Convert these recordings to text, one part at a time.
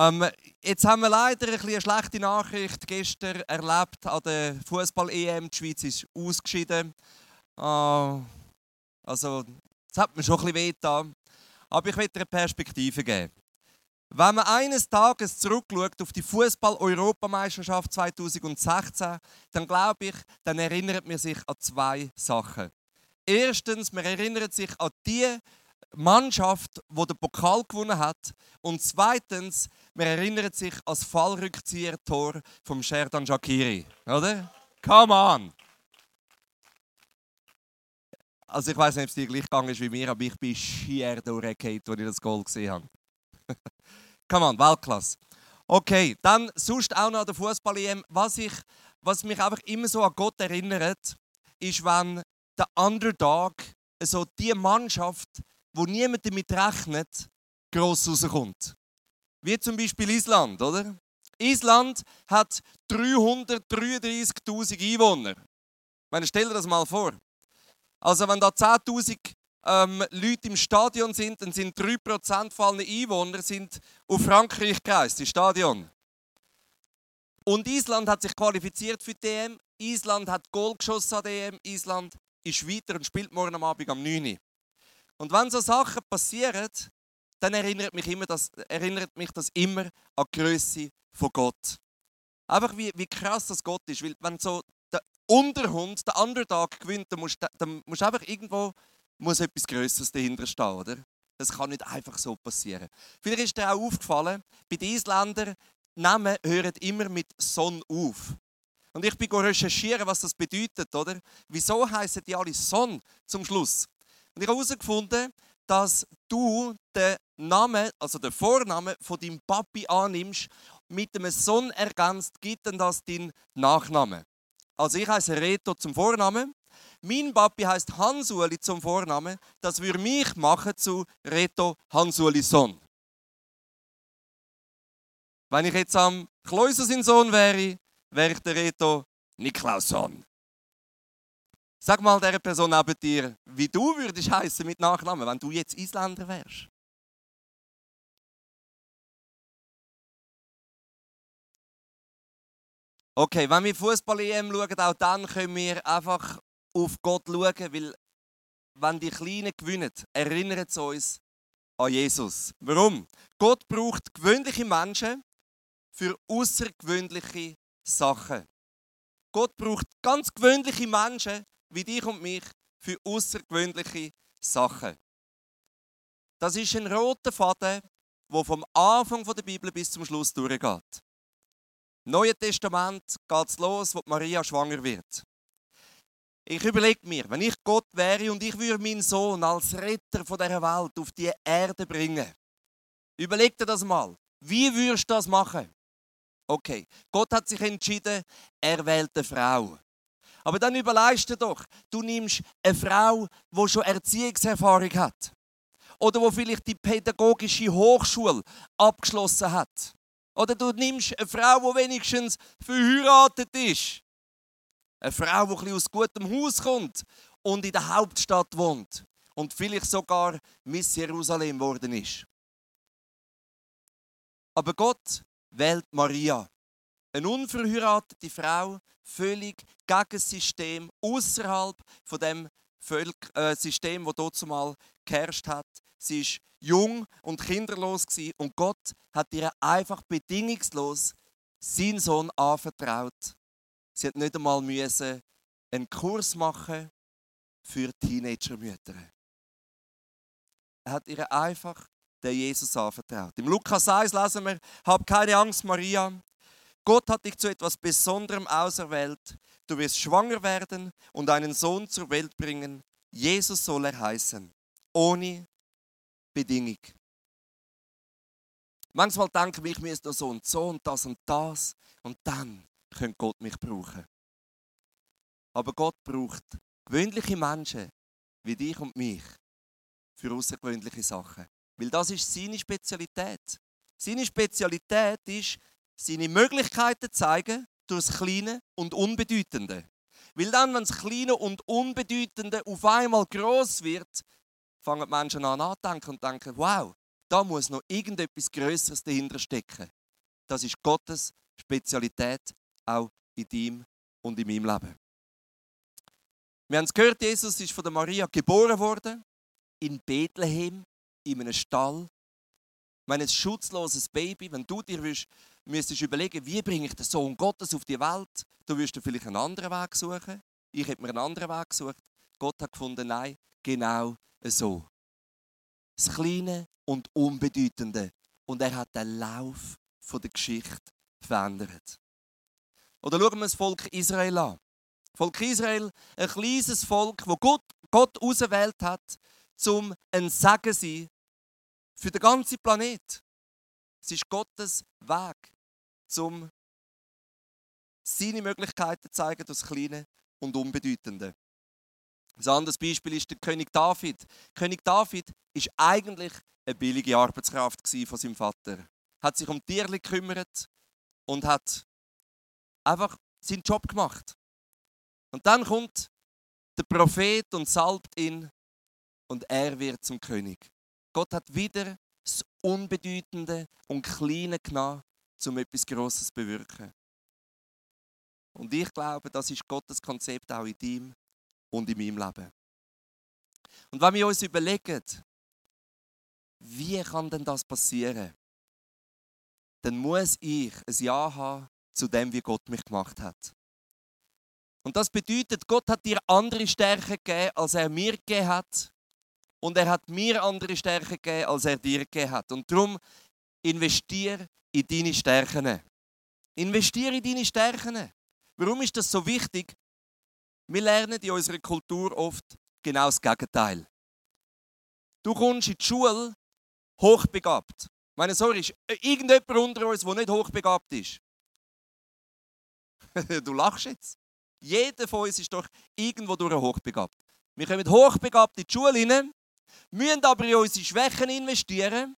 Ähm, jetzt haben wir leider ein eine schlechte Nachricht gestern erlebt an der Fußball-EM. Die Schweiz ist ausgeschieden. Äh, also, das hat mir schon ein bisschen weh Aber ich will dir eine Perspektive geben. Wenn man eines Tages zurückschaut auf die Fußball-Europameisterschaft 2016, dann glaube ich, dann erinnert man sich an zwei Sachen. Erstens, man erinnert sich an die Mannschaft, die den Pokal gewonnen hat. Und zweitens, man erinnert sich an das Fallrückzieher-Tor vom Sherdan Shakiri. Oder? Come on! Also ich weiß nicht, ob es dir gleich gegangen ist wie mir, aber ich bin schier durchgefallen, als ich das Goal gesehen habe. Come on, Weltklasse. Okay, dann sonst auch noch an der Fußball-EM. Was, was mich einfach immer so an Gott erinnert, ist, wenn der Underdog, so die Mannschaft, wo niemand damit rechnet, gross rauskommt. Wie zum Beispiel Island, oder? Island hat 333.000 Einwohner. Ich stell dir das mal vor. Also wenn da 10.000 ähm, Leute im Stadion sind, dann sind 3% von allen Einwohner sind auf Frankreich gereist, im Stadion. Und Island hat sich qualifiziert für die EM. Island hat Goal geschossen an der EM. Island ist weiter und spielt morgen am Abend um 9 Uhr. Und wenn so Sachen passieren, dann erinnert mich, immer das, erinnert mich das immer an die Größe von Gott. Einfach wie, wie krass das Gott ist. Weil wenn so der Unterhund, der Underdog gewinnt, dann musst, dann musst einfach irgendwo muss etwas Größeres dahinter stehen, oder? Das kann nicht einfach so passieren. Vielleicht ist dir auch aufgefallen, bei den Isländern, Namen hören immer mit Sonn auf. Und ich bin recherchieren, was das bedeutet, oder? Wieso heißen die alle Sonn zum Schluss? Und ich habe herausgefunden, dass du den Namen, also den Vornamen von deinem Papi annimmst, mit einem Sohn ergänzt, gibt dann das dein Nachname. Also ich heiße Reto zum Vornamen. Mein Papi heißt Hansuli zum Vornamen. Das würde mich machen zu Reto Hansuli Sohn. Wenn ich jetzt am Kleuser Sohn wäre, wäre ich der Reto Niklaus Sohn. Sag mal der Person neben dir, wie du würdest heißen mit Nachnamen, wenn du jetzt Isländer wärst. Okay, wenn wir Fußball-EM schauen, auch dann können wir einfach auf Gott schauen, weil wenn die Kleinen gewinnen, erinnert es uns an Jesus. Warum? Gott braucht gewöhnliche Menschen für außergewöhnliche Sachen. Gott braucht ganz gewöhnliche Menschen wie dich und mich für außergewöhnliche Sachen. Das ist ein roter Faden, der vom Anfang der Bibel bis zum Schluss durchgeht. Im Neuen Testament geht es los, wo Maria schwanger wird. Ich überlege mir, wenn ich Gott wäre und ich würde meinen Sohn als Retter von dieser Welt auf die Erde bringen. Überleg dir das mal. Wie würdest du das machen? Okay, Gott hat sich entschieden, er wählt eine Frau. Aber dann überlegst du doch, du nimmst eine Frau, die schon Erziehungserfahrung hat. Oder wo vielleicht die pädagogische Hochschule abgeschlossen hat. Oder du nimmst eine Frau, die wenigstens verheiratet ist. Eine Frau, die aus gutem Haus kommt und in der Hauptstadt wohnt. Und vielleicht sogar Miss Jerusalem geworden ist. Aber Gott wählt Maria. Eine unverheiratete Frau, völlig gegen das System, außerhalb von dem Völk äh, System, das dort zumal geherrscht hat. Sie ist jung und kinderlos gewesen, und Gott hat ihr einfach bedingungslos seinen Sohn anvertraut. Sie hat nicht einmal müssen einen Kurs machen für Teenagermütter. Er hat ihr einfach den Jesus anvertraut. Im Lukas 1 lesen wir: Hab keine Angst, Maria. Gott hat dich zu etwas Besonderem auserwählt. Du wirst schwanger werden und einen Sohn zur Welt bringen. Jesus soll er heißen. Ohne Bedingung. Manchmal denke ich, müsste noch so und so und das und das und dann könnte Gott mich brauchen. Aber Gott braucht gewöhnliche Menschen wie dich und mich für außergewöhnliche Sachen. Weil das ist seine Spezialität. Seine Spezialität ist, seine Möglichkeiten zeigen durch das Kleine und Unbedeutende. Weil dann, wenn das Kleine und Unbedeutende auf einmal groß wird, fangen die Menschen an nachzudenken und denken, wow, da muss noch irgendetwas Größeres dahinter stecken. Das ist Gottes Spezialität auch in deinem und in meinem Leben. Wir haben es gehört, Jesus ist von der Maria geboren worden, in Bethlehem, in einem Stall. Meine, ein schutzloses Baby, wenn du dir willst, müsstest überlegen, wie bringe ich den Sohn Gottes auf die Welt, du wirst du vielleicht einen anderen Weg suchen. Ich hätte mir einen anderen Weg gesucht. Gott hat gefunden, nein, genau so. Das Kleine und Unbedeutende. Und er hat den Lauf der Geschichte verändert. Oder schauen wir das Volk Israel an. Volk Israel, ein kleines Volk, wo Gott, Gott ausgewählt hat, um ein Segen zu sein für den ganzen Planet. Es ist Gottes Weg, um seine Möglichkeiten zu zeigen, das Kleine und Unbedeutende. Ein anderes Beispiel ist der König David. König David ist eigentlich eine billige Arbeitskraft von seinem Vater. Hat sich um Tiere gekümmert und hat einfach seinen Job gemacht. Und dann kommt der Prophet und salbt ihn und er wird zum König. Gott hat wieder das Unbedeutende und Kleine genommen, um etwas Grosses zu bewirken. Und ich glaube, das ist Gottes Konzept auch in deinem und in meinem Leben. Und wenn wir uns überlegen, wie kann denn das passieren, dann muss ich ein Ja haben zu dem, wie Gott mich gemacht hat. Und das bedeutet, Gott hat dir andere Stärken gegeben, als er mir gegeben hat. Und er hat mir andere Stärken gegeben, als er dir gegeben hat. Und darum investiere in deine Stärken. Investiere in deine Stärken. Warum ist das so wichtig? Wir lernen in unserer Kultur oft genau das Gegenteil. Du kommst in die Schule hochbegabt. Ich meine, sorry, ist irgendjemand unter uns, der nicht hochbegabt ist? du lachst jetzt. Jeder von uns ist doch irgendwo durch hochbegabt. Wir kommen hochbegabt in die Schule hinein, müssen aber in unsere Schwächen investieren,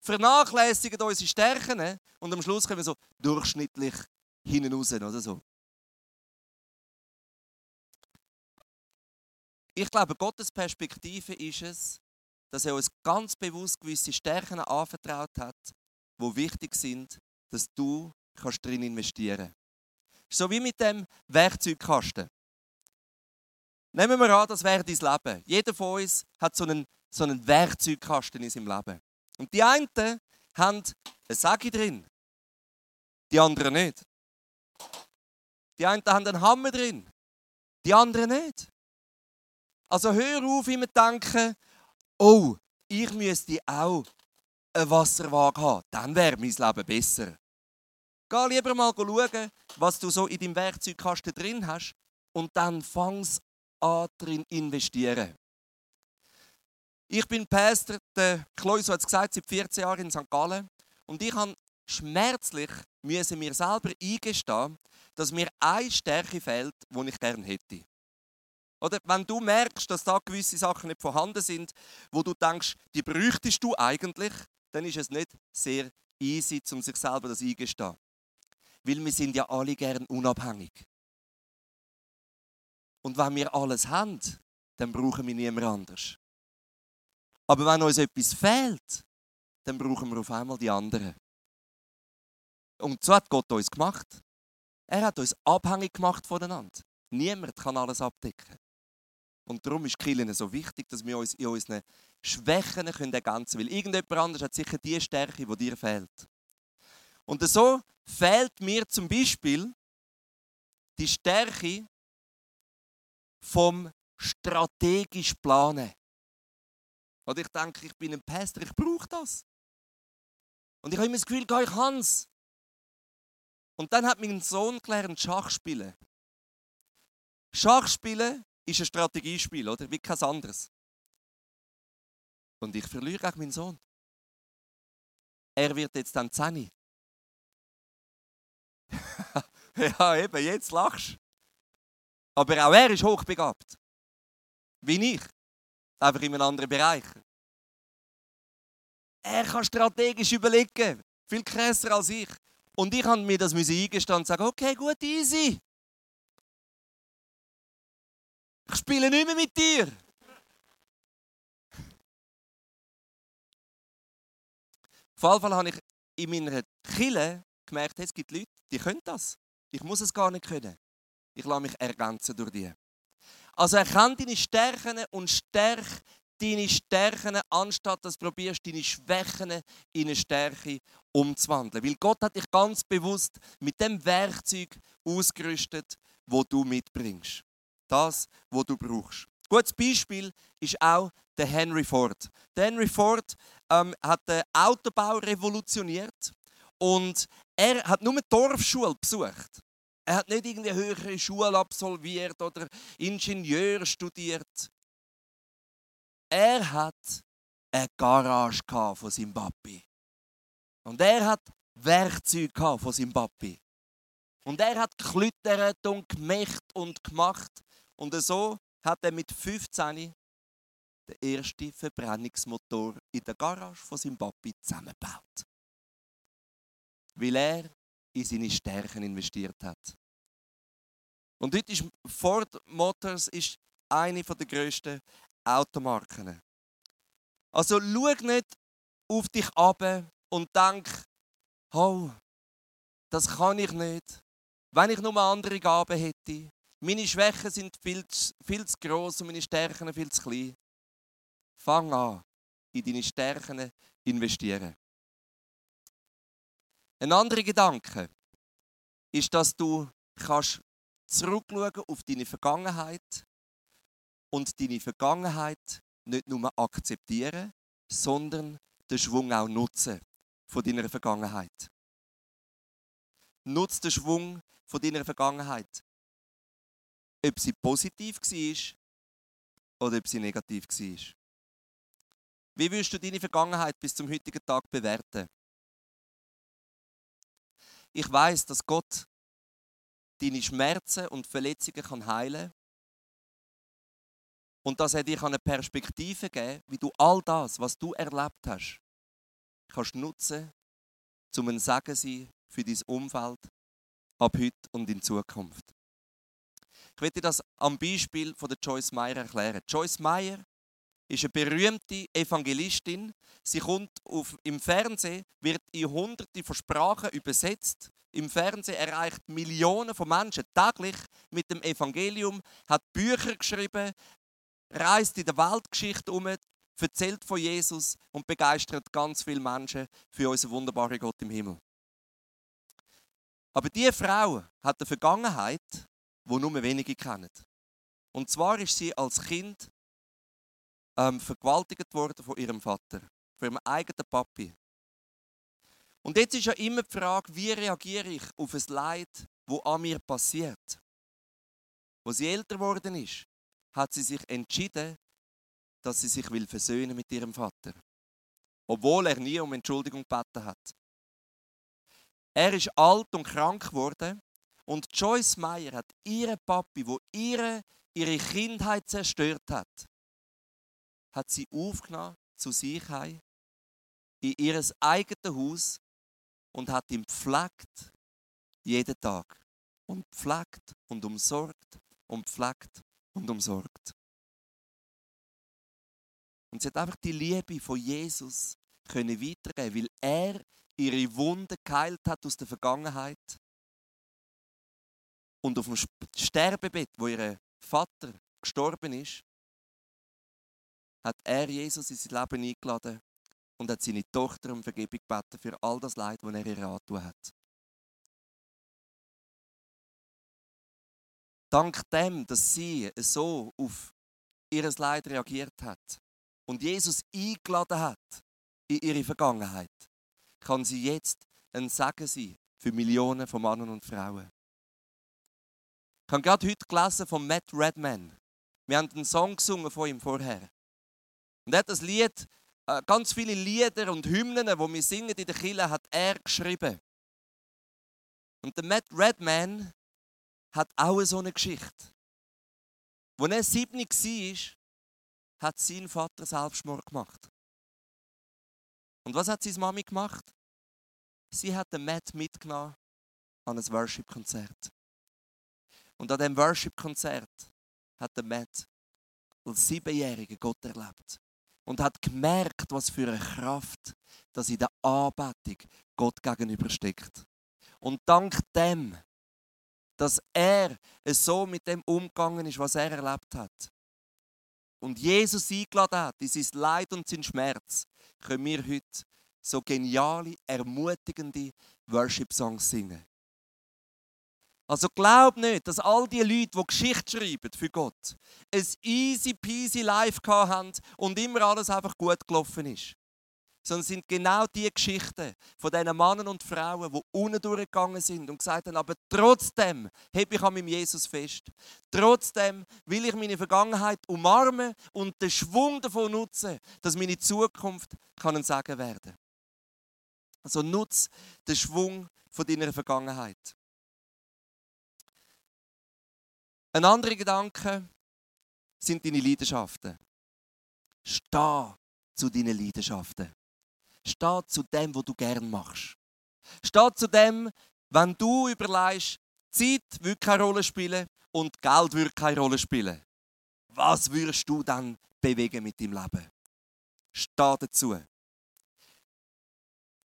vernachlässigen unsere Stärken und am Schluss kommen wir so durchschnittlich hinten raus oder so. Ich glaube, Gottes Perspektive ist es, dass er uns ganz bewusst gewisse Stärken anvertraut hat, wo wichtig sind, dass du kannst drin investieren. So wie mit dem Werkzeugkasten. Nehmen wir an, das wäre dein Leben. Jeder von uns hat so einen, so einen Werkzeugkasten in seinem Leben. Und die einen haben ein Säge drin, die anderen nicht. Die einen haben einen Hammer drin, die anderen nicht. Also hör auf, immer zu denken, oh, ich müsste auch eine Wasserwaage haben, dann wäre mein Leben besser. Geh lieber mal schauen, was du so in deinem Werkzeugkasten drin hast und dann fang's an drin investieren. Ich bin Pastor, der Klois hat es gesagt, seit 14 Jahren in St. Gallen und ich habe schmerzlich müssen mir selber eingestehen, dass mir eine Stärke fehlt, die ich gerne hätte. Oder wenn du merkst, dass da gewisse Sachen nicht vorhanden sind, wo du denkst, die bräuchtest du eigentlich, dann ist es nicht sehr easy, um sich selber das eingestehen weil wir sind ja alle gern unabhängig. Und wenn wir alles haben, dann brauchen wir niemand anders. Aber wenn uns etwas fehlt, dann brauchen wir auf einmal die anderen. Und so hat Gott uns gemacht. Er hat uns abhängig gemacht voneinander. Niemand kann alles abdecken. Und darum ist Killen so wichtig, dass wir uns in unseren Schwächen ergänzen können. Weil irgendjemand anderes hat sicher die Stärke, die dir fehlt. Und so fehlt mir zum Beispiel die Stärke vom strategisch Planen. Oder ich denke, ich bin ein Pastor, ich brauche das. Und ich habe immer das Gefühl, ich kann es. Und dann hat mein Sohn gelernt, Schachspielen. Schachspielen ist ein Strategiespiel, oder? Wie kein anderes. Und ich verliere auch meinen Sohn. Er wird jetzt dann 10. ja, eben, jetzt lachst du. Aber auch er ist hochbegabt. Wie ich. Einfach in einem anderen Bereich. Er kann strategisch überlegen. Viel krasser als ich. Und ich habe mir das eingestehen und sagen, okay, gut, easy. Ich spiele nicht mehr mit dir. Auf jeden Fall habe ich in meiner Kille gemerkt, es gibt Leute, die können das. Ich muss es gar nicht können. Ich lasse mich ergänzen durch die. Also erkenne deine Stärken und stärk deine Stärken, anstatt dass du probierst, deine Schwächen in eine Stärke umzuwandeln. Weil Gott hat dich ganz bewusst mit dem Werkzeug ausgerüstet, wo du mitbringst. Das, wo du brauchst. Gutes Beispiel ist auch der Henry Ford. Der Henry Ford ähm, hat den Autobau revolutioniert und er hat nur eine Dorfschule besucht. Er hat nicht irgendwie höhere Schule absolviert oder Ingenieur studiert. Er hat eine Garage von seinem Papi. Und er hat Werkzeuge von seinem Papi. Und er hat geklüttert und gemächt und gemacht. Und so hat er mit 15 den ersten Verbrennungsmotor in der Garage von seinem Papi zusammengebaut. Weil er in seine Stärken investiert hat. Und heute ist Ford Motors ist eine der grössten Automarken. Also schau nicht auf dich ab und denk, oh, das kann ich nicht. Wenn ich nur andere Gaben hätte. Meine Schwächen sind viel zu, viel zu gross und meine Stärken viel zu klein. Fang an, in deine Stärken investieren. Ein anderer Gedanke ist, dass du kannst zurückschauen auf deine Vergangenheit und deine Vergangenheit nicht nur akzeptieren, sondern den Schwung auch nutzen von deiner Vergangenheit. Nutze den Schwung von deiner Vergangenheit. Ob sie positiv war oder ob sie negativ war. Wie würdest du deine Vergangenheit bis zum heutigen Tag bewerten? Ich weiß, dass Gott deine Schmerzen und Verletzungen kann heilen kann und dass er dir eine Perspektive geben kann, wie du all das, was du erlebt hast, kannst nutzen, um ein Segen sein für dein Umfeld ab heute und in Zukunft. Ich werde dir das am Beispiel von der Joyce Meyer erklären. Joyce Meyer ist eine berühmte Evangelistin. Sie kommt auf, im Fernsehen, wird in hunderte von Sprachen übersetzt. Im Fernsehen erreicht Millionen von Menschen täglich mit dem Evangelium, hat Bücher geschrieben, reist in der Weltgeschichte um, erzählt von Jesus und begeistert ganz viele Menschen für unseren wunderbaren Gott im Himmel. Aber diese Frau hat eine Vergangenheit, die nur wenige kennen. Und zwar ist sie als Kind ähm, vergewaltigt worden von ihrem Vater, von ihrem eigenen Papi. Und jetzt ist ja immer die Frage, wie reagiere ich auf ein Leid, wo an mir passiert. Wo sie älter geworden ist, hat sie sich entschieden, dass sie sich will versöhnen mit ihrem Vater. Obwohl er nie um Entschuldigung gebeten hat. Er ist alt und krank geworden und Joyce Meyer hat ihren Papi, wo ihre, ihre Kindheit zerstört hat, hat sie aufgenommen zu sich heim, in ihr eigenes Haus und hat ihn pflegt jeden Tag. Und pflegt und umsorgt und pflegt und umsorgt. Und sie hat einfach die Liebe von Jesus können weitergeben, weil er ihre Wunden geheilt hat aus der Vergangenheit. Und auf dem Sterbebett, wo ihr Vater gestorben ist, hat er Jesus in sein Leben eingeladen und hat seine Tochter um Vergebung gebeten für all das Leid, das er ihr angetan hat. Dank dem, dass sie so auf ihr Leid reagiert hat und Jesus eingeladen hat in ihre Vergangenheit, kann sie jetzt ein Segen sein für Millionen von Männern und Frauen. Ich habe gerade heute gelesen von Matt Redman. Wir haben einen Song gesungen von ihm vorher. Und er hat das Lied, äh, ganz viele Lieder und Hymnen, die wir singen in der Kirche, hat er geschrieben. Und der Matt Redman hat auch so eine Geschichte. Als er sieben war, hat sein Vater Selbstmord gemacht. Und was hat seine Mami gemacht? Sie hat den Matt mitgenommen an ein Worship-Konzert. Und an diesem Worship-Konzert hat der Matt als Siebenjähriger Gott erlebt. Und hat gemerkt, was für eine Kraft das in der Anbetung Gott gegenüber steckt. Und dank dem, dass er so mit dem umgegangen ist, was er erlebt hat, und Jesus eingeladen hat in sein Leid und sein Schmerz, können wir heute so geniale, ermutigende Worship-Songs singen. Also glaub nicht, dass all die Leute, die Geschichte schreiben für Gott, ein easy peasy Life haben und immer alles einfach gut gelaufen ist. Sondern es sind genau die Geschichten von diesen Männern und Frauen, die unten durchgegangen sind und gesagt haben, aber trotzdem habe ich an meinem Jesus fest. Trotzdem will ich meine Vergangenheit umarmen und den Schwung davon nutzen, dass meine Zukunft kann ein Segen werden. Also nutze den Schwung von deiner Vergangenheit. Ein anderer Gedanke sind deine Leidenschaften. Steh zu deinen Leidenschaften. Steh zu dem, was du gern machst. Steh zu dem, wenn du überlegst, Zeit würde keine Rolle spielen und Geld würde keine Rolle spielen. Was würdest du dann bewegen mit deinem Leben? Steh dazu.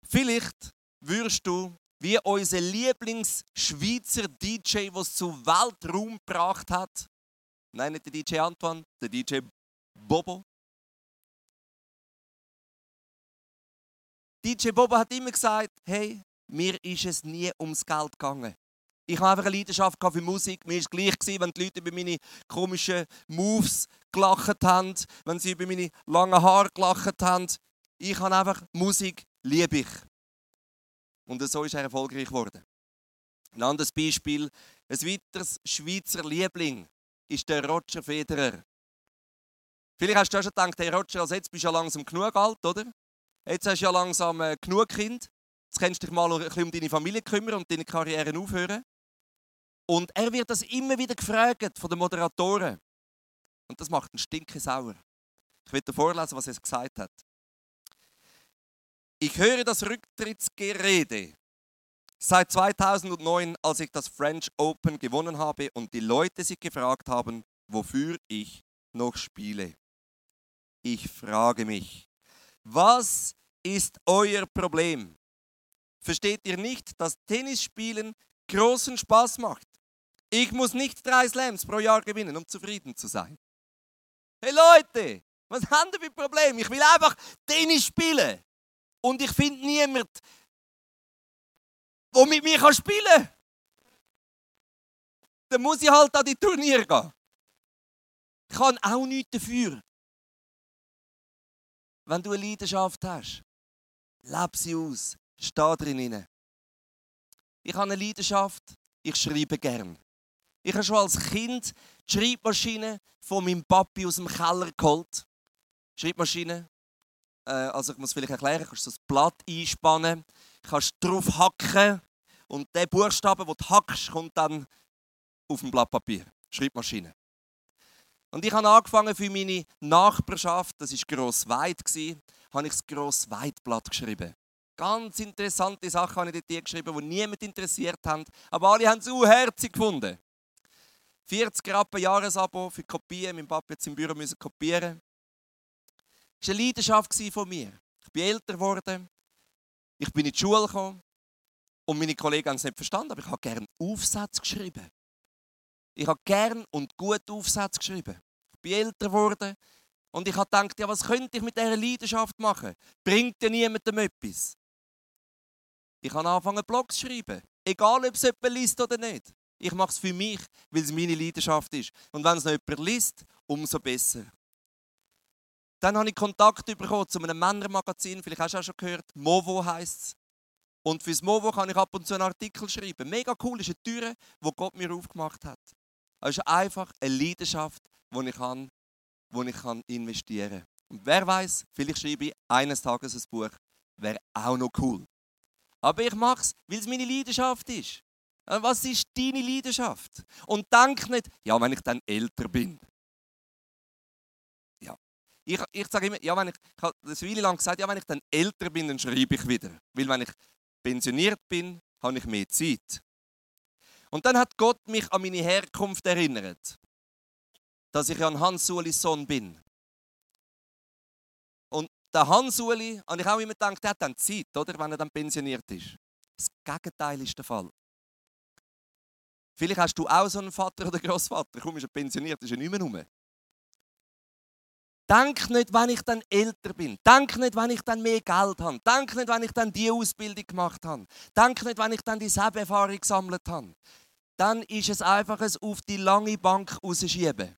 Vielleicht würdest du wie unser Lieblingsschweizer DJ, was zu Weltraum gebracht hat. Nein, nicht der DJ Antoine, der DJ Bobo. DJ Bobo hat immer gesagt, hey, mir ist es nie ums Geld gegangen. Ich habe einfach eine Leidenschaft für Musik. Mir war es gleich, wenn die Leute über meine komischen Moves gelacht haben, wenn sie über meine langen Haare gelacht haben. Ich habe einfach Musik, liebe ich. Und so ist er erfolgreich geworden. Ein anderes Beispiel, ein weiteres Schweizer Liebling ist der Roger Federer. Vielleicht hast du schon gedacht, hey Roger, also jetzt bist du ja langsam genug alt, oder? Jetzt hast du ja langsam äh, genug Kind. Jetzt kannst du dich mal ein bisschen um deine Familie kümmern und deine Karriere aufhören. Und er wird das immer wieder gefragt von den Moderatoren. Und das macht einen Stinke sauer. Ich will dir vorlesen, was er gesagt hat. Ich höre das Rücktrittsgerede seit 2009, als ich das French Open gewonnen habe und die Leute sich gefragt haben, wofür ich noch spiele. Ich frage mich, was ist euer Problem? Versteht ihr nicht, dass Tennisspielen großen Spaß macht? Ich muss nicht drei Slams pro Jahr gewinnen, um zufrieden zu sein. Hey Leute, was haben wir für Problem? Ich will einfach Tennis spielen. Und ich finde niemanden, der mit mir spielen kann. Dann muss ich halt an die Turniere gehen. Ich kann auch nichts dafür. Wenn du eine Leidenschaft hast, lebe sie aus. Steh drin. Ich habe eine Leidenschaft, ich schreibe gern. Ich habe schon als Kind die Schreibmaschine von meinem Papi aus dem Keller geholt. Schreibmaschine, also ich muss vielleicht erklären, du kannst das Blatt einspannen, kannst drauf hacken und der Buchstabe, den du hackst, kommt dann auf dem Blatt Papier. Schreibmaschine. Und ich habe angefangen für meine Nachbarschaft, das war Grossweit, habe ich das Grossweitblatt geschrieben. Ganz interessante Sachen habe ich dort geschrieben, die niemand interessiert haben. Aber alle haben es herzig gefunden. 40 Rappen Jahresabo für Kopien. Mein Papa hat es im Büro müssen kopieren. War eine Leidenschaft von mir. Ich bin älter geworden. Ich bin in die Schule gekommen. Und meine Kollegen haben es nicht verstanden, aber ich habe gerne Aufsätze geschrieben. Ich habe gerne und gut Aufsätze geschrieben. Ich bin älter geworden. Und ich habe gedacht, ja, was könnte ich mit dieser Leidenschaft machen? Bringt ja niemandem etwas. Ich habe angefangen, Blogs zu schreiben. Egal, ob es jemand liest oder nicht. Ich mache es für mich, weil es meine Leidenschaft ist. Und wenn es noch jemand liest, umso besser. Dann habe ich Kontakt bekommen zu einem Männermagazin, vielleicht hast du auch schon gehört, Movo heisst es. Und fürs Movo kann ich ab und zu einen Artikel schreiben. Mega cool, ist eine Tür, die Gott mir aufgemacht hat. Es ist einfach eine Leidenschaft, die ich, kann, die ich kann investieren kann. Und wer weiß, vielleicht schreibe ich eines Tages ein Buch. Wäre auch noch cool. Aber ich mache es, weil es meine Leidenschaft ist. Äh, was ist deine Leidenschaft? Und denk nicht, ja, wenn ich dann älter bin. Ich, ich sage immer, ja, wenn ich, ich habe das Weile lang gesagt, ja, wenn ich dann älter bin, dann schreibe ich wieder. Weil wenn ich pensioniert bin, habe ich mehr Zeit. Und dann hat Gott mich an meine Herkunft erinnert. Dass ich an Hans Sulis Sohn bin. der Hansuli, habe ich auch immer gedacht, der hat dann Zeit, oder, wenn er dann pensioniert ist. Das Gegenteil ist der Fall. Vielleicht hast du auch so einen Vater oder Großvater, komm, ist er pensioniert, ist er nicht mehr rum. Denk nicht, wenn ich dann älter bin. Denk nicht, wenn ich dann mehr Geld habe. Denk nicht, wenn ich dann die Ausbildung gemacht habe. Denk nicht, wenn ich dann die Erfahrung gesammelt habe. Dann ist es einfach ein auf die lange Bank rausschieben.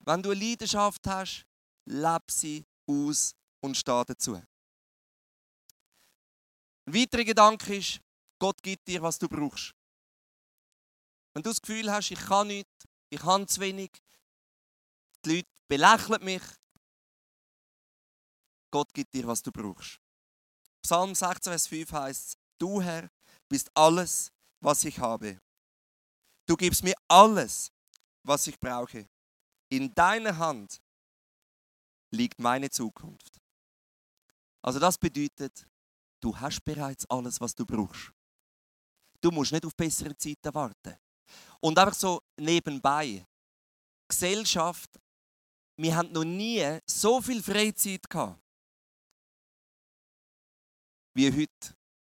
Wenn du eine Leidenschaft hast, leb sie aus und steh dazu. Ein weiterer Gedanke ist, Gott gibt dir, was du brauchst. Wenn du das Gefühl hast, ich kann nichts, ich habe zu wenig, die Leute belächeln mich, Gott gibt dir, was du brauchst. Psalm 16, Vers 5 heißt: Du Herr bist alles, was ich habe. Du gibst mir alles, was ich brauche. In deiner Hand liegt meine Zukunft. Also das bedeutet, du hast bereits alles, was du brauchst. Du musst nicht auf bessere Zeiten warten. Und einfach so nebenbei. Gesellschaft, wir haben noch nie so viel Freizeit gehabt wie heute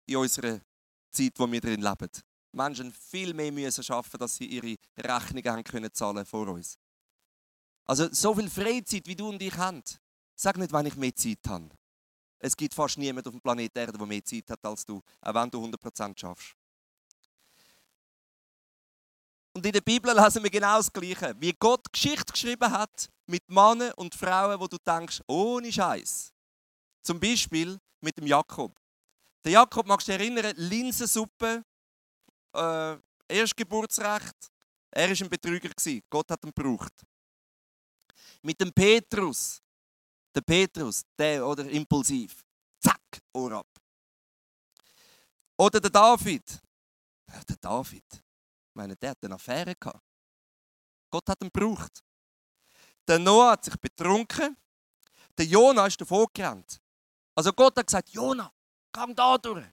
in unserer Zeit, wo wir drin leben. Menschen viel mehr müssen arbeiten, dass sie ihre Rechnungen haben können zahlen vor uns. Also so viel Freizeit, wie du und ich haben. Sag nicht, wenn ich mehr Zeit habe. Es gibt fast niemanden auf dem Planeten Erde, der mehr Zeit hat als du, auch wenn du 100% schaffst. Und in der Bibel lesen wir genau das Gleiche. Wie Gott Geschichte geschrieben hat mit Männern und Frauen, wo du denkst, ohne Scheiß. Zum Beispiel mit dem Jakob. Der Jakob, magst du dich erinnern, Linsensuppe, äh, Erstgeburtsrecht. Er war ein Betrüger. Gott hat ihn gebraucht. Mit dem Petrus. Der Petrus, der oder impulsiv. Zack, Ohr ab. Oder der David. Der David. Ich meine, der hat eine Affäre gehabt. Gott hat ihn gebraucht. Der Noah hat sich betrunken. Der Jonah ist davor gerannt. Also Gott hat gesagt, Jonah, geh da durch.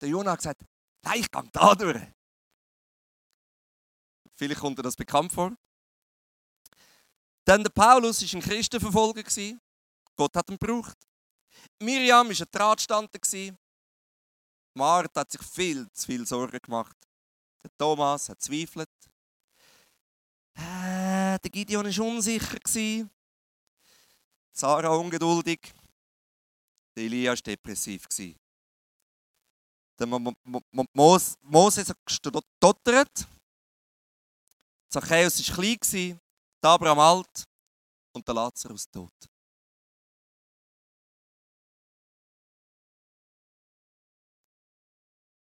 Der Jonah hat gesagt, nein, ich gehe da durch. Vielleicht kommt dir das bekannt vor. Dann der Paulus war ein Christenverfolger. Gott hat ihn gebraucht. Miriam war ein Drahtstander. Martha hat sich viel zu viel Sorgen gemacht. Der Thomas hat zweifelt. Äh, der Gideon war unsicher. Sarah ungeduldig. Der Elia war depressiv. Der Moses hat gestottert. Zachäus war klein, der Abraham alt und der Lazarus tot.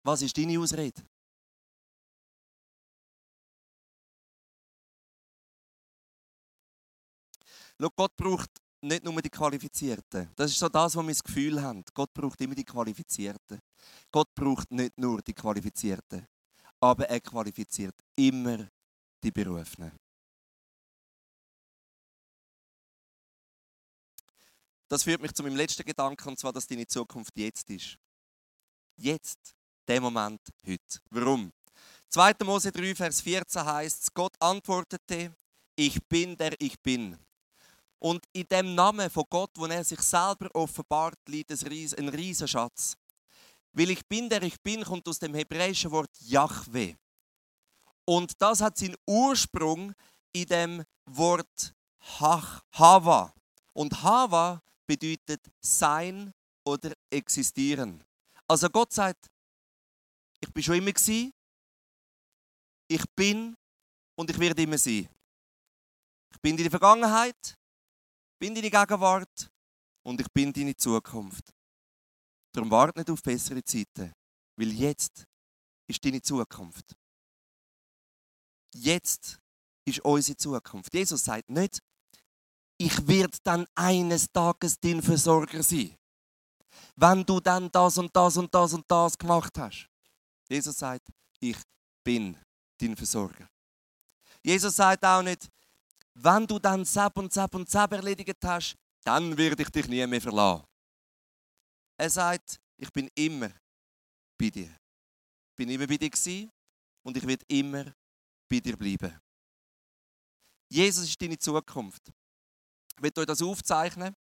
Was ist deine Ausrede? Schau, Gott braucht nicht nur die Qualifizierten. Das ist so das, was wir das Gefühl haben. Gott braucht immer die Qualifizierten. Gott braucht nicht nur die Qualifizierten, aber er qualifiziert immer die Berufenen. Das führt mich zu meinem letzten Gedanken, und zwar, dass deine Zukunft jetzt ist. Jetzt, der Moment, heute. Warum? 2. Mose 3, Vers 14 heißt Gott antwortete, ich bin der ich bin. Und in dem Namen von Gott, wo er sich selber offenbart, liegt ein Riesenschatz. Weil ich bin der ich bin, kommt aus dem hebräischen Wort Yahweh. Und das hat seinen Ursprung in dem Wort Hava. Und Hava bedeutet sein oder existieren. Also Gott sagt, ich bin schon immer gewesen, ich bin und ich werde immer sein. Ich bin in der Vergangenheit, bin deine Gegenwart und ich bin deine Zukunft. Darum warte nicht auf bessere Zeiten, weil jetzt ist deine Zukunft. Jetzt ist unsere Zukunft. Jesus sagt nicht, ich werde dann eines Tages dein Versorger sein. Wenn du dann das und das und das und das gemacht hast. Jesus sagt, ich bin dein Versorger. Jesus sagt auch nicht, wenn du dann Zap und Zap und Zap erledigt hast, dann werde ich dich nie mehr verlassen. Er sagt, ich bin immer bei dir. Ich bin immer bei dir gewesen und ich werde immer bei dir bleiben. Jesus ist deine Zukunft. Ich werde euch das aufzeichnen.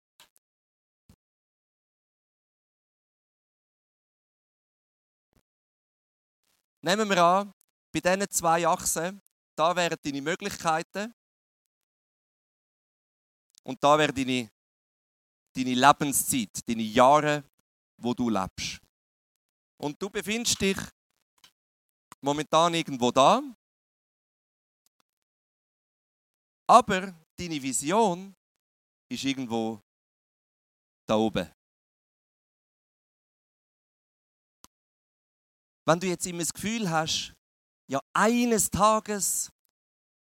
Nehmen wir an, bei diesen zwei Achsen, da wären deine Möglichkeiten und da wäre deine, deine Lebenszeit, deine Jahre, wo du lebst. Und du befindest dich momentan irgendwo da, aber deine Vision ist irgendwo da oben. Wenn du jetzt immer das Gefühl hast, ja, eines Tages,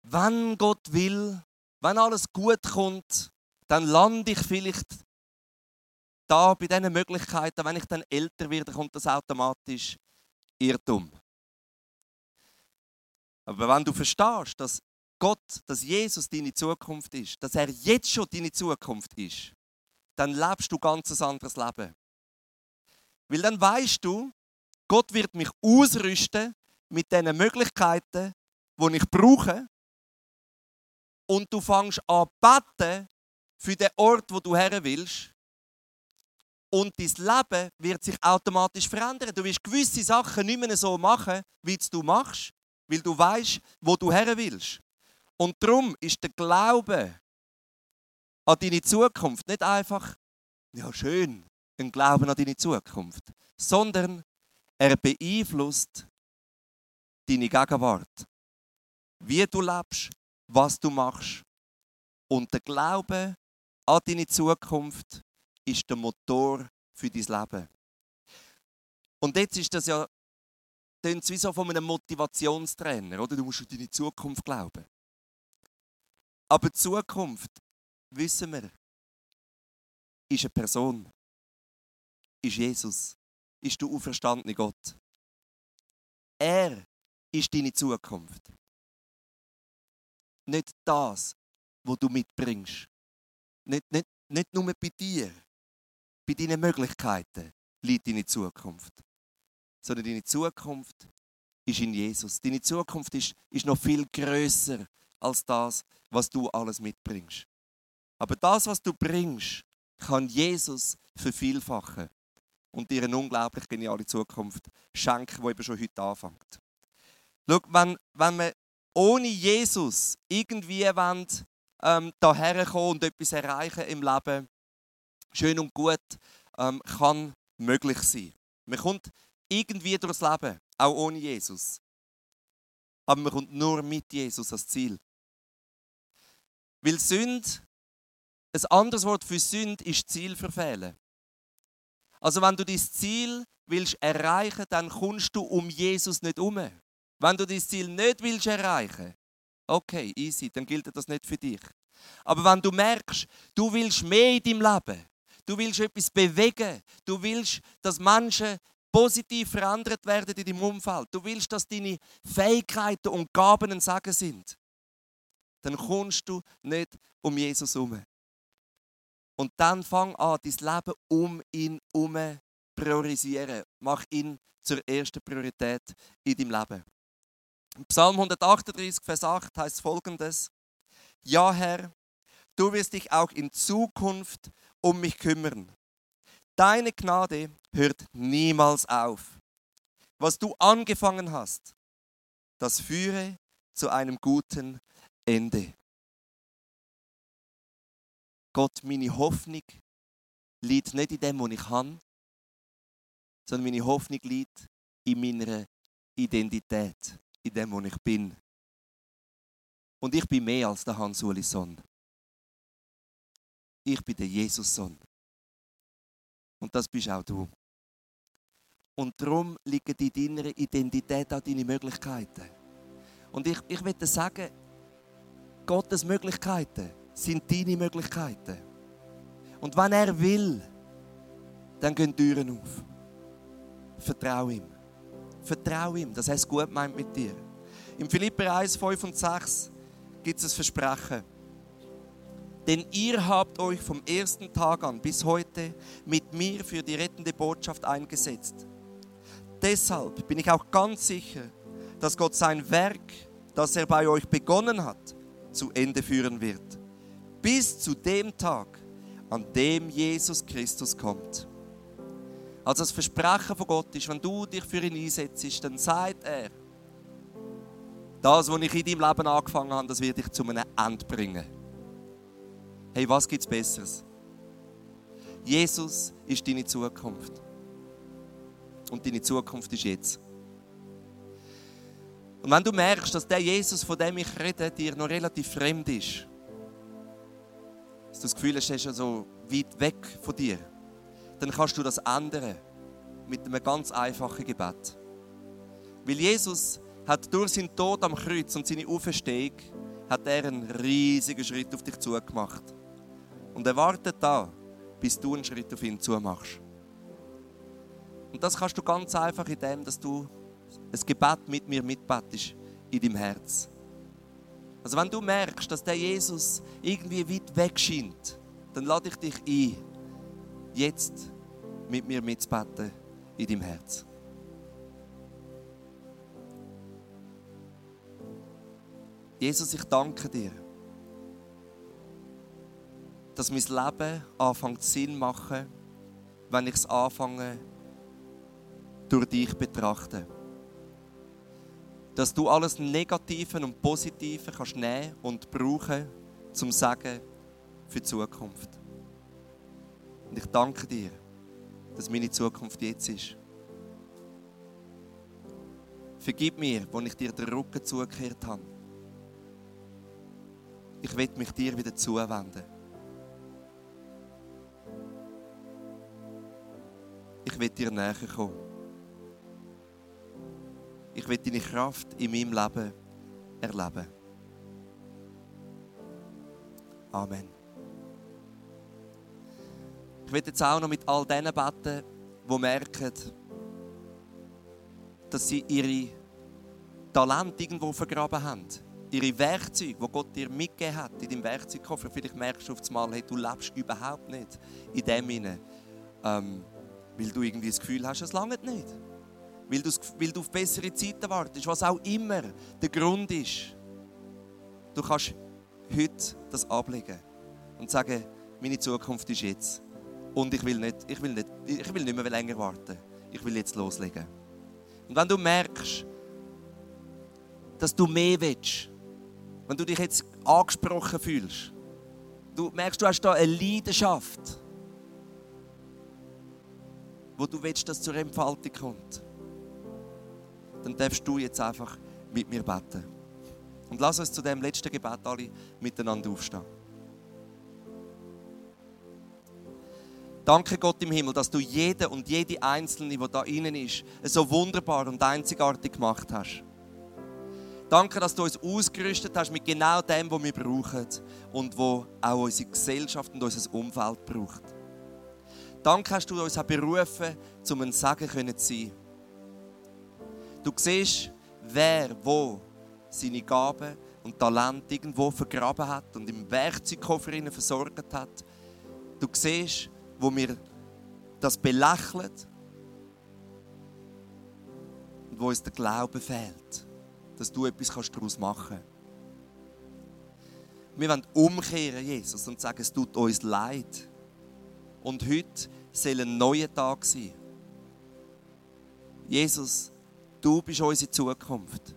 wenn Gott will, wenn alles gut kommt, dann lande ich vielleicht da bei diesen Möglichkeiten, wenn ich dann älter werde, kommt das automatisch Irrtum. Aber wenn du verstehst, dass Gott, dass Jesus deine Zukunft ist, dass er jetzt schon deine Zukunft ist, dann lebst du ganz ein anderes Leben. Weil dann weißt du, Gott wird mich ausrüsten mit den Möglichkeiten, die ich brauche. Und du fängst an beten für den Ort, wo du her willst. Und dein Leben wird sich automatisch verändern. Du wirst gewisse Sachen nicht mehr so machen, wie du machst, weil du weißt, wo du her willst. Und darum ist der Glaube an deine Zukunft nicht einfach, ja schön, ein Glauben an deine Zukunft, sondern er beeinflusst deine Gegenwart. Wie du lebst, was du machst. Und der Glaube an deine Zukunft ist der Motor für dein Leben. Und jetzt ist das ja es wie so von einem Motivationstrainer, oder? Du musst an deine Zukunft glauben. Aber die Zukunft, wissen wir, ist eine Person. Ist Jesus ist der auferstandene Gott. Er ist deine Zukunft. Nicht das, was du mitbringst. Nicht, nicht, nicht nur bei dir, bei deinen Möglichkeiten liegt deine Zukunft. Sondern deine Zukunft ist in Jesus. Deine Zukunft ist, ist noch viel größer als das, was du alles mitbringst. Aber das, was du bringst, kann Jesus vervielfachen und dir eine unglaublich geniale Zukunft schenken, die eben schon heute anfängt. Schau, wenn, wenn wir ohne Jesus irgendwie wollen, ähm, daher kommen und etwas erreichen im Leben, schön und gut, ähm, kann möglich sein. Man kommt irgendwie durchs Leben, auch ohne Jesus. Aber man kommt nur mit Jesus ans Ziel. Weil Sünde, ein anderes Wort für Sünde ist Ziel verfehlen. Also wenn du dein Ziel willst erreichen, dann kommst du um Jesus nicht um. Wenn du dein Ziel nicht willst erreichen, okay, easy, dann gilt das nicht für dich. Aber wenn du merkst, du willst mehr in deinem Leben, du willst etwas bewegen, du willst, dass Menschen positiv verändert werden in deinem Umfeld, du willst, dass deine Fähigkeiten und Gaben ein Sagen sind, dann kommst du nicht um Jesus herum. Und dann fang an, dein Leben um ihn herum priorisieren. Mach ihn zur ersten Priorität in deinem Leben. Psalm 138, Vers 8 heißt folgendes: Ja, Herr, du wirst dich auch in Zukunft um mich kümmern. Deine Gnade hört niemals auf. Was du angefangen hast, das führe zu einem guten Ende. Gott, meine Hoffnung liegt nicht in dem, was ich habe, sondern meine Hoffnung liegt in meiner Identität, in dem, was ich bin. Und ich bin mehr als der Hans-Uli Sohn. Ich bin der Jesus-Sohn. Und das bist auch du. Und darum liegen in deiner Identität auch deine Möglichkeiten. Und ich, ich möchte sagen, Gottes Möglichkeiten sind deine Möglichkeiten. Und wenn er will, dann gehen Türen auf. Vertrau ihm. Vertrau ihm, dass er es gut meint mit dir. Im Philipper 1, 5 und 6 gibt es ein Versprechen. Denn ihr habt euch vom ersten Tag an bis heute mit mir für die rettende Botschaft eingesetzt. Deshalb bin ich auch ganz sicher, dass Gott sein Werk, das er bei euch begonnen hat, zu Ende führen wird bis zu dem Tag, an dem Jesus Christus kommt. Also das Versprechen von Gott ist, wenn du dich für ihn einsetzt, dann sagt er, das, was ich in deinem Leben angefangen habe, das wird dich zu einem Ende bringen. Hey, was gibt es Besseres? Jesus ist deine Zukunft. Und deine Zukunft ist jetzt. Und wenn du merkst, dass der Jesus, von dem ich rede, dir noch relativ fremd ist, dass du das Gefühl hast, er ist so weit weg von dir, dann kannst du das ändern mit einem ganz einfachen Gebet. Weil Jesus hat durch seinen Tod am Kreuz und seine Auferstehung hat er einen riesigen Schritt auf dich zugemacht. Und er wartet da, bis du einen Schritt auf ihn zumachst. Und das kannst du ganz einfach in dem, dass du ein Gebet mit mir mitbettest in deinem Herz. Also wenn du merkst, dass der Jesus irgendwie weit weg scheint, dann lade ich dich ein, jetzt mit mir mitzubeten in deinem Herz. Jesus, ich danke dir, dass mein Leben anfängt Sinn machen, wenn ich es anfange, durch dich betrachte. Dass du alles Negative und Positive kannst nehmen und brauchen, zum Sagen für die Zukunft. Und ich danke dir, dass meine Zukunft jetzt ist. Vergib mir, wo ich dir den Rücken zugekehrt habe ich will mich dir wieder zuwenden. Ich will dir näher kommen. Ich will deine Kraft in meinem Leben erleben. Amen. Ich will jetzt auch noch mit all denen beten, die merken, dass sie ihre Talente irgendwo vergraben haben ihre Werkzeuge, die Gott dir mitgegeben hat, in deinem Werkzeugkoffer, vielleicht merkst du auf einmal, hey, du lebst überhaupt nicht in dem hinein, ähm, weil du irgendwie das Gefühl hast, es langt nicht. Weil, weil du auf bessere Zeiten wartest, was auch immer der Grund ist. Du kannst heute das ablegen und sagen, meine Zukunft ist jetzt. Und ich will nicht, ich will nicht, ich will nicht mehr länger warten. Ich will jetzt loslegen. Und wenn du merkst, dass du mehr willst, wenn du dich jetzt angesprochen fühlst, du merkst, du hast da eine Leidenschaft, wo du willst, dass zur Entfaltung kommt, dann darfst du jetzt einfach mit mir beten. Und lass uns zu dem letzten Gebet alle miteinander aufstehen. Danke Gott im Himmel, dass du jeden und jede Einzelne, die da innen ist, so wunderbar und einzigartig gemacht hast. Danke, dass du uns ausgerüstet hast mit genau dem, was wir brauchen und wo auch unsere Gesellschaft und unser Umfeld braucht. Danke, hast du uns auch berufen, um ein Sagen zu sein. Du siehst, wer wo seine Gaben und Talente irgendwo vergraben hat und im Werkzeugkoffer versorgt hat. Du siehst, wo wir das belächeln und wo uns der Glaube fehlt dass du etwas daraus machen kannst. Wir wollen umkehren, Jesus, und sagen, es tut uns leid. Und heute soll ein neuer Tag sein. Jesus, du bist unsere Zukunft.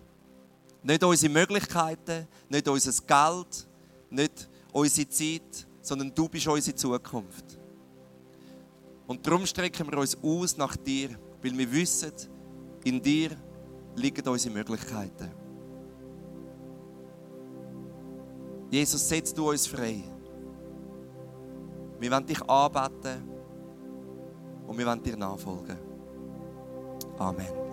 Nicht unsere Möglichkeiten, nicht unser Geld, nicht unsere Zeit, sondern du bist unsere Zukunft. Und darum strecken wir uns aus nach dir, weil wir wissen, in dir liegen unsere Möglichkeiten. Jesus, setz du uns frei. Wir wollen dich anbeten und wir wollen dir nachfolgen. Amen.